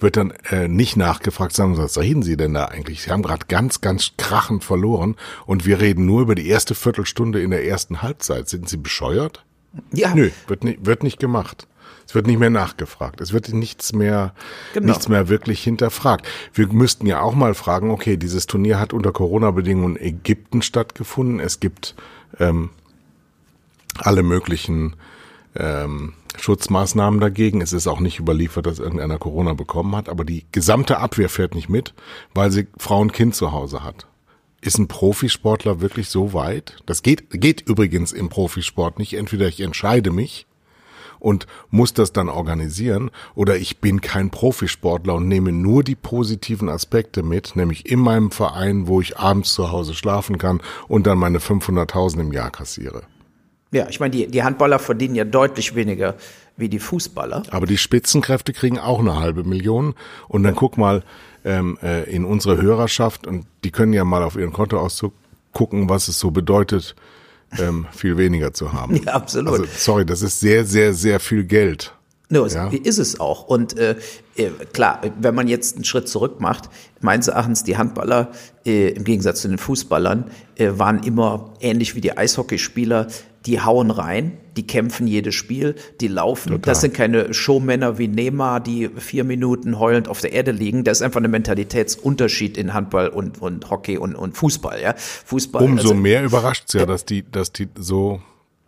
wird dann äh, nicht nachgefragt, sagen, was reden Sie denn da eigentlich? Sie haben gerade ganz, ganz krachend verloren und wir reden nur über die erste Viertelstunde in der ersten Halbzeit. Sind Sie bescheuert? Ja. Nö, wird nicht, wird nicht gemacht. Es wird nicht mehr nachgefragt. Es wird nichts mehr, genau. nichts mehr wirklich hinterfragt. Wir müssten ja auch mal fragen, okay, dieses Turnier hat unter Corona-Bedingungen in Ägypten stattgefunden. Es gibt ähm, alle möglichen ähm, Schutzmaßnahmen dagegen. Es ist auch nicht überliefert, dass irgendeiner Corona bekommen hat, aber die gesamte Abwehr fährt nicht mit, weil sie Frau und Kind zu Hause hat. Ist ein Profisportler wirklich so weit? Das geht, geht übrigens im Profisport nicht. Entweder ich entscheide mich und muss das dann organisieren oder ich bin kein Profisportler und nehme nur die positiven Aspekte mit, nämlich in meinem Verein, wo ich abends zu Hause schlafen kann und dann meine 500.000 im Jahr kassiere. Ja, ich meine, die, die Handballer verdienen ja deutlich weniger wie die Fußballer. Aber die Spitzenkräfte kriegen auch eine halbe Million. Und dann guck mal ähm, äh, in unsere Hörerschaft und die können ja mal auf ihren Kontoauszug gucken, was es so bedeutet, ähm, viel weniger zu haben. Ja, absolut. Also, sorry, das ist sehr, sehr, sehr viel Geld. No, ja. ist es auch. Und äh, äh, klar, wenn man jetzt einen Schritt zurück macht, meines Erachtens die Handballer äh, im Gegensatz zu den Fußballern äh, waren immer ähnlich wie die Eishockeyspieler die hauen rein, die kämpfen jedes Spiel, die laufen. Total. Das sind keine Showmänner wie Neymar, die vier Minuten heulend auf der Erde liegen. Das ist einfach ein Mentalitätsunterschied in Handball und, und Hockey und, und Fußball. Ja? Fußball. Umso also, mehr überrascht es ja, dass die, dass die so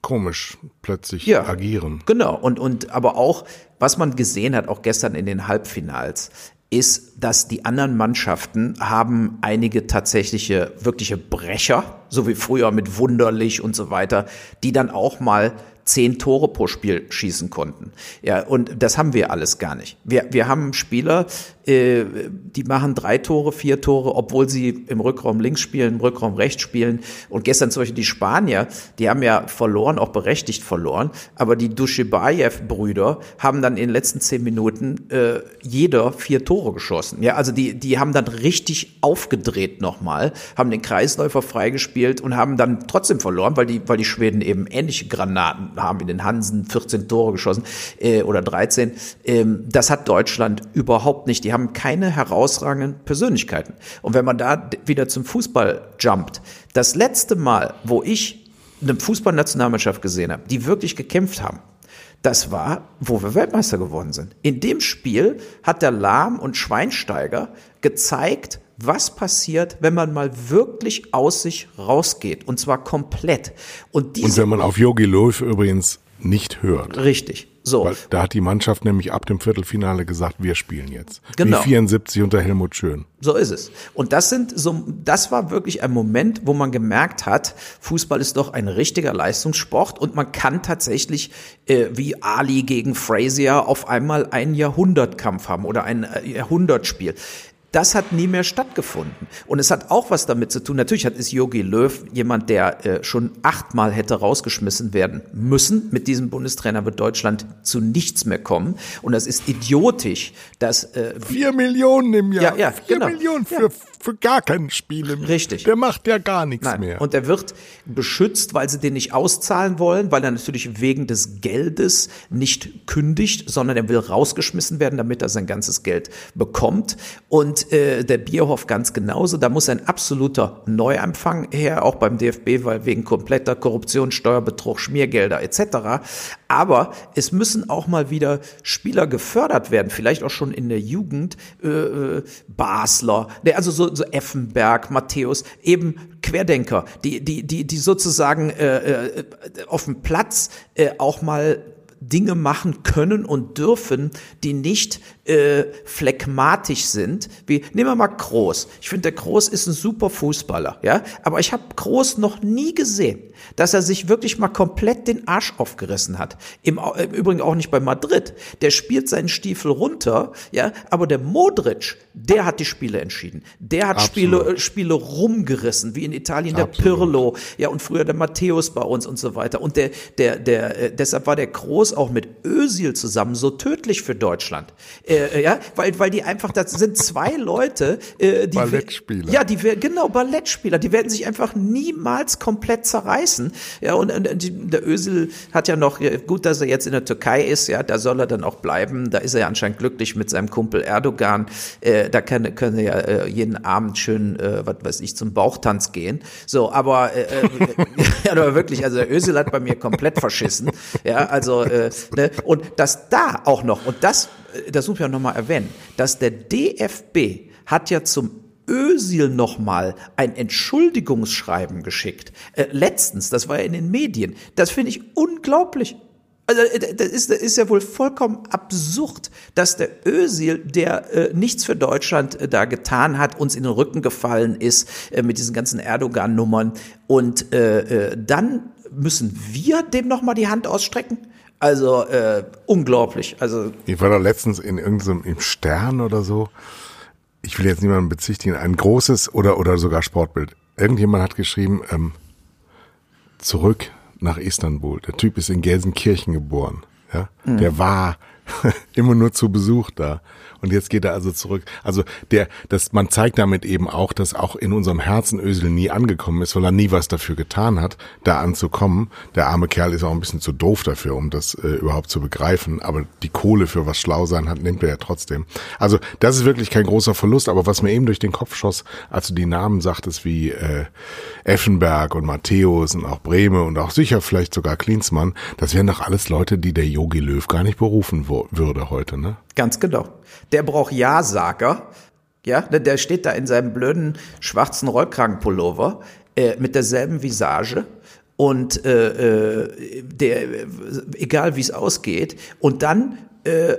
komisch plötzlich ja, agieren. Genau. Und, und aber auch, was man gesehen hat, auch gestern in den Halbfinals, ist, dass die anderen Mannschaften haben einige tatsächliche, wirkliche Brecher, so wie früher mit Wunderlich und so weiter, die dann auch mal zehn Tore pro Spiel schießen konnten. Ja, und das haben wir alles gar nicht. Wir, wir haben Spieler, äh, die machen drei Tore, vier Tore, obwohl sie im Rückraum links spielen, im Rückraum rechts spielen. Und gestern zum Beispiel die Spanier, die haben ja verloren, auch berechtigt verloren, aber die Dushibayev-Brüder haben dann in den letzten zehn Minuten äh, jeder vier Tore geschossen. Ja, also die, die haben dann richtig aufgedreht nochmal, haben den Kreisläufer freigespielt und haben dann trotzdem verloren, weil die, weil die Schweden eben ähnliche Granaten haben in den Hansen 14 Tore geschossen äh, oder 13. Ähm, das hat Deutschland überhaupt nicht. Die haben keine herausragenden Persönlichkeiten. Und wenn man da wieder zum Fußball jumpt, das letzte Mal, wo ich eine Fußballnationalmannschaft gesehen habe, die wirklich gekämpft haben, das war, wo wir Weltmeister geworden sind. In dem Spiel hat der Lahm und Schweinsteiger gezeigt, was passiert, wenn man mal wirklich aus sich rausgeht und zwar komplett. Und, diese, und wenn man auf Yogi Löw übrigens nicht hört. Richtig. So. Weil da hat die Mannschaft nämlich ab dem Viertelfinale gesagt, wir spielen jetzt. Genau. Wie 74 unter Helmut Schön. So ist es. Und das sind so, das war wirklich ein Moment, wo man gemerkt hat, Fußball ist doch ein richtiger Leistungssport und man kann tatsächlich äh, wie Ali gegen Frazier auf einmal einen Jahrhundertkampf haben oder ein äh, Jahrhundertspiel. Das hat nie mehr stattgefunden. Und es hat auch was damit zu tun. Natürlich hat ist Yogi Löw jemand, der äh, schon achtmal hätte rausgeschmissen werden müssen. Mit diesem Bundestrainer wird Deutschland zu nichts mehr kommen. Und das ist idiotisch, dass äh, vier Millionen im Jahr. Ja, ja, vier genau. Millionen für ja für gar kein Spiel. Richtig. Der macht ja gar nichts Nein. mehr. Und er wird beschützt, weil sie den nicht auszahlen wollen, weil er natürlich wegen des Geldes nicht kündigt, sondern er will rausgeschmissen werden, damit er sein ganzes Geld bekommt. Und äh, der Bierhoff ganz genauso. Da muss ein absoluter Neuanfang her, auch beim DFB, weil wegen kompletter Korruption, Steuerbetrug, Schmiergelder etc. Aber es müssen auch mal wieder Spieler gefördert werden, vielleicht auch schon in der Jugend, äh, äh Basler, der also so so, Effenberg, Matthäus, eben Querdenker, die, die, die, die sozusagen äh, äh, auf dem Platz äh, auch mal Dinge machen können und dürfen, die nicht äh, phlegmatisch sind. Wie nehmen wir mal Groß. Ich finde, der Groß ist ein super Fußballer, ja. Aber ich habe Groß noch nie gesehen, dass er sich wirklich mal komplett den Arsch aufgerissen hat. Im, Im Übrigen auch nicht bei Madrid. Der spielt seinen Stiefel runter, ja. Aber der Modric, der hat die Spiele entschieden. Der hat Spiele, äh, Spiele rumgerissen, wie in Italien der Absolut. Pirlo, ja, und früher der Matthäus bei uns und so weiter. Und der, der, der, äh, deshalb war der Groß auch mit Ösil zusammen so tödlich für Deutschland. Äh, äh, ja, weil, weil die einfach, das sind zwei Leute, äh, die. Ballettspieler. Ja, die genau, Ballettspieler, die werden sich einfach niemals komplett zerreißen. Ja, und, und der Ösel hat ja noch, gut, dass er jetzt in der Türkei ist, ja, da soll er dann auch bleiben. Da ist er ja anscheinend glücklich mit seinem Kumpel Erdogan. Äh, da können, können ja äh, jeden Abend schön, äh, was weiß ich, zum Bauchtanz gehen. So, aber, äh, äh ja, aber wirklich, also der Ösel hat bei mir komplett verschissen. Ja, also, äh, ne, und dass da auch noch, und das das muss ich auch nochmal erwähnen, dass der DFB hat ja zum Ösil nochmal ein Entschuldigungsschreiben geschickt. Äh, letztens, das war ja in den Medien. Das finde ich unglaublich. Also äh, das ist, das ist ja wohl vollkommen absurd, dass der Ösil, der äh, nichts für Deutschland äh, da getan hat, uns in den Rücken gefallen ist äh, mit diesen ganzen Erdogan-Nummern. Und äh, äh, dann müssen wir dem nochmal die Hand ausstrecken? Also äh, unglaublich. Also ich war da letztens in irgendeinem im Stern oder so. Ich will jetzt niemanden bezichtigen. Ein großes oder oder sogar Sportbild. Irgendjemand hat geschrieben ähm, zurück nach Istanbul. Der Typ ist in Gelsenkirchen geboren. Ja, mhm. der war immer nur zu Besuch da. Und jetzt geht er also zurück. Also der, das, man zeigt damit eben auch, dass auch in unserem Herzen Ösel nie angekommen ist, weil er nie was dafür getan hat, da anzukommen. Der arme Kerl ist auch ein bisschen zu doof dafür, um das äh, überhaupt zu begreifen. Aber die Kohle für was schlau sein hat, nimmt er ja trotzdem. Also das ist wirklich kein großer Verlust. Aber was mir eben durch den Kopf schoss, als du die Namen sagtest wie äh, Effenberg und Matthäus und auch Breme und auch sicher vielleicht sogar Klinsmann, das wären doch alles Leute, die der Yogi Löw gar nicht berufen würde heute, ne? Ganz genau. Der braucht Ja-Sager. Ja, der steht da in seinem blöden schwarzen Rollkragenpullover äh, mit derselben Visage und äh, äh der, egal wie es ausgeht. Und dann äh,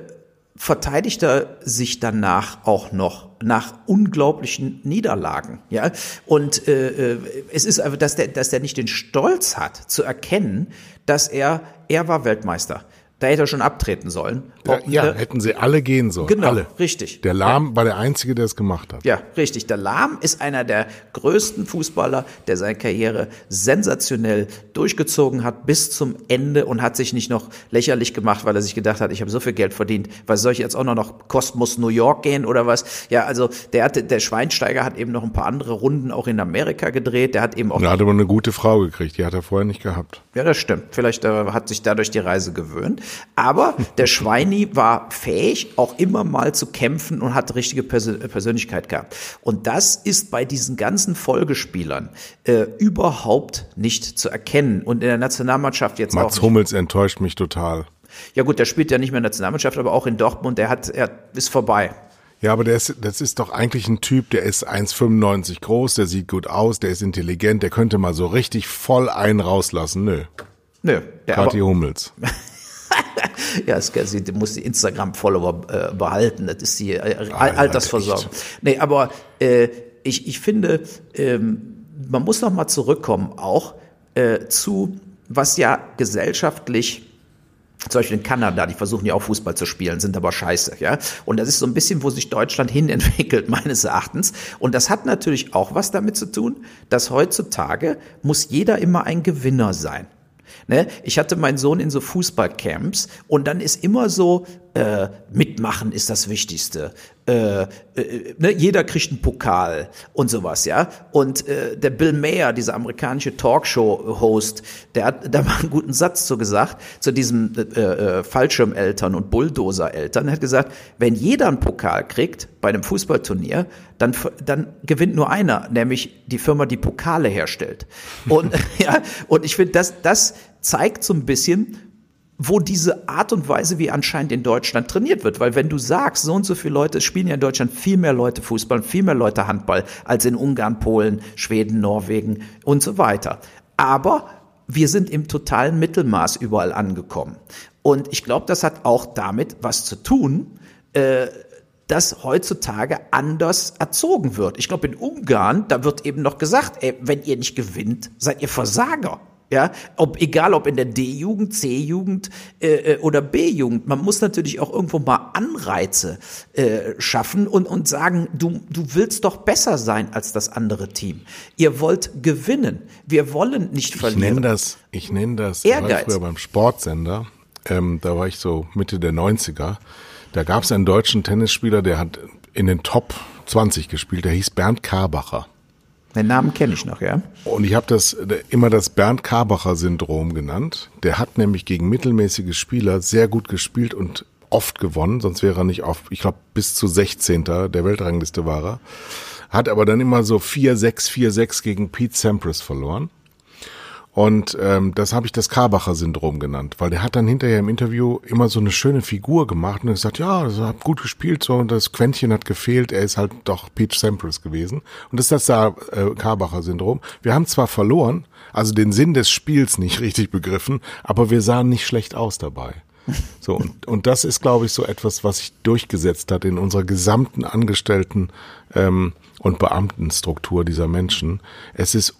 verteidigt er sich danach auch noch nach unglaublichen Niederlagen, ja. Und äh, äh es ist einfach, dass der, dass der nicht den Stolz hat, zu erkennen, dass er, er war Weltmeister. Da hätte er schon abtreten sollen. Ja, ja hätten sie alle gehen sollen. Genau, alle. richtig. Der Lahm ja. war der Einzige, der es gemacht hat. Ja, richtig. Der Lahm ist einer der größten Fußballer, der seine Karriere sensationell durchgezogen hat bis zum Ende und hat sich nicht noch lächerlich gemacht, weil er sich gedacht hat, ich habe so viel Geld verdient, was soll ich jetzt auch noch nach Kosmos New York gehen oder was? Ja, also der hatte, der Schweinsteiger hat eben noch ein paar andere Runden auch in Amerika gedreht. Der hat eben auch. Er hat aber eine gute Frau gekriegt, die hat er vorher nicht gehabt. Ja, das stimmt. Vielleicht äh, hat sich dadurch die Reise gewöhnt. Aber der Schweini war fähig, auch immer mal zu kämpfen und hat richtige Persön Persönlichkeit gehabt. Und das ist bei diesen ganzen Folgespielern äh, überhaupt nicht zu erkennen. Und in der Nationalmannschaft jetzt Mats auch. Mats Hummels enttäuscht mich total. Ja gut, der spielt ja nicht mehr in der Nationalmannschaft, aber auch in Dortmund, der hat, er ist vorbei. Ja, aber der ist, das ist doch eigentlich ein Typ, der ist 1,95 groß, der sieht gut aus, der ist intelligent, der könnte mal so richtig voll einen rauslassen. Nö. Nö. Der Kathi Hummels. ja, es, sie muss die Instagram-Follower äh, behalten. Das ist die äh, Al Altersversorgung. Nee, aber äh, ich, ich finde, ähm, man muss noch mal zurückkommen auch äh, zu, was ja gesellschaftlich zum Beispiel in Kanada, die versuchen ja auch Fußball zu spielen, sind aber scheiße, ja. Und das ist so ein bisschen, wo sich Deutschland hin entwickelt, meines Erachtens. Und das hat natürlich auch was damit zu tun, dass heutzutage muss jeder immer ein Gewinner sein. Ne? Ich hatte meinen Sohn in so Fußballcamps und dann ist immer so, äh, mitmachen ist das Wichtigste. Äh, äh, ne? Jeder kriegt einen Pokal und sowas, ja. Und äh, der Bill Mayer, dieser amerikanische Talkshow-Host, der hat da mal einen guten Satz zu gesagt, zu diesem äh, äh, Fallschirmeltern und Bulldozer-Eltern, Er hat gesagt, wenn jeder einen Pokal kriegt bei einem Fußballturnier, dann, dann gewinnt nur einer, nämlich die Firma, die Pokale herstellt. Und, ja, und ich finde, das, das zeigt so ein bisschen, wo diese Art und Weise, wie anscheinend in Deutschland trainiert wird. Weil wenn du sagst, so und so viele Leute, spielen ja in Deutschland viel mehr Leute Fußball, viel mehr Leute Handball als in Ungarn, Polen, Schweden, Norwegen und so weiter. Aber wir sind im totalen Mittelmaß überall angekommen. Und ich glaube, das hat auch damit was zu tun, äh, dass heutzutage anders erzogen wird. Ich glaube, in Ungarn, da wird eben noch gesagt, ey, wenn ihr nicht gewinnt, seid ihr Versager. Ja, ob, egal ob in der D-Jugend, C-Jugend äh, äh oder B-Jugend, man muss natürlich auch irgendwo mal Anreize äh, schaffen und, und sagen, du, du willst doch besser sein als das andere Team. Ihr wollt gewinnen. Wir wollen nicht verlieren. Ich nenne das, ich nenne das Ehrgeiz. früher beim Sportsender, ähm, da war ich so Mitte der 90er, da gab es einen deutschen Tennisspieler, der hat in den Top 20 gespielt, der hieß Bernd Karbacher. Den Namen kenne ich noch, ja. Und ich habe das immer das Bernd Karbacher Syndrom genannt. Der hat nämlich gegen mittelmäßige Spieler sehr gut gespielt und oft gewonnen, sonst wäre er nicht auf, ich glaube, bis zu 16. der Weltrangliste war er. Hat aber dann immer so 4-6, 4-6 gegen Pete Sampras verloren. Und ähm, das habe ich das Karbacher-Syndrom genannt, weil der hat dann hinterher im Interview immer so eine schöne Figur gemacht und er sagt, ja, das hat gut gespielt, so und das Quäntchen hat gefehlt, er ist halt doch Peach Sampras gewesen. Und das ist das äh, Karbacher-Syndrom. Wir haben zwar verloren, also den Sinn des Spiels nicht richtig begriffen, aber wir sahen nicht schlecht aus dabei. So, und, und das ist, glaube ich, so etwas, was sich durchgesetzt hat in unserer gesamten Angestellten ähm, und Beamtenstruktur dieser Menschen. Es ist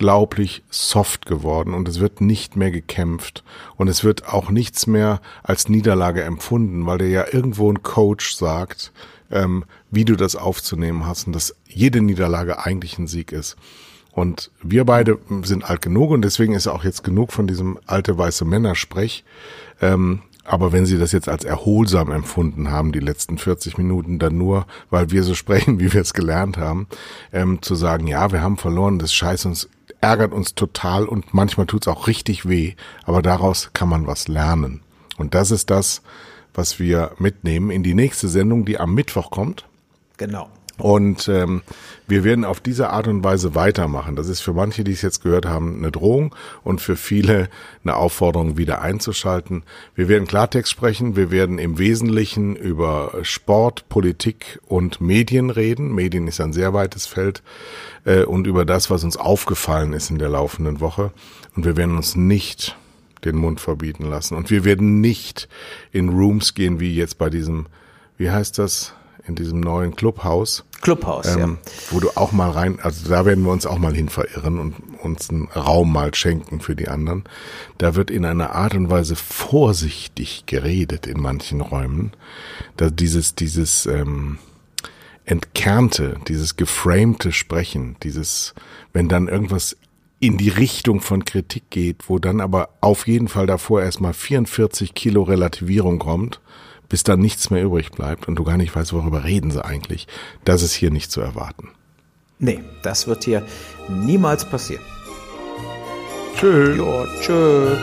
unglaublich soft geworden und es wird nicht mehr gekämpft und es wird auch nichts mehr als Niederlage empfunden, weil der ja irgendwo ein Coach sagt, ähm, wie du das aufzunehmen hast und dass jede Niederlage eigentlich ein Sieg ist. Und wir beide sind alt genug und deswegen ist auch jetzt genug von diesem alte weiße Männer-Sprech. Ähm, aber wenn Sie das jetzt als erholsam empfunden haben, die letzten 40 Minuten, dann nur, weil wir so sprechen, wie wir es gelernt haben, ähm, zu sagen, ja, wir haben verloren, das scheiß uns, ärgert uns total und manchmal tut's auch richtig weh, aber daraus kann man was lernen. Und das ist das, was wir mitnehmen in die nächste Sendung, die am Mittwoch kommt. Genau. Und ähm, wir werden auf diese Art und Weise weitermachen. Das ist für manche, die es jetzt gehört haben, eine Drohung und für viele eine Aufforderung, wieder einzuschalten. Wir werden Klartext sprechen. Wir werden im Wesentlichen über Sport, Politik und Medien reden. Medien ist ein sehr weites Feld äh, und über das, was uns aufgefallen ist in der laufenden Woche. Und wir werden uns nicht den Mund verbieten lassen. Und wir werden nicht in Rooms gehen, wie jetzt bei diesem, wie heißt das? in diesem neuen Clubhaus. Clubhaus, ähm, ja. Wo du auch mal rein, also da werden wir uns auch mal hin verirren und uns einen Raum mal schenken für die anderen. Da wird in einer Art und Weise vorsichtig geredet in manchen Räumen. Da dieses, dieses ähm, entkernte, dieses geframte Sprechen, dieses, wenn dann irgendwas in die Richtung von Kritik geht, wo dann aber auf jeden Fall davor erstmal 44 Kilo Relativierung kommt bis dann nichts mehr übrig bleibt und du gar nicht weißt, worüber reden sie eigentlich. Das ist hier nicht zu erwarten. Nee, das wird hier niemals passieren. Tschö. Ja, tschö.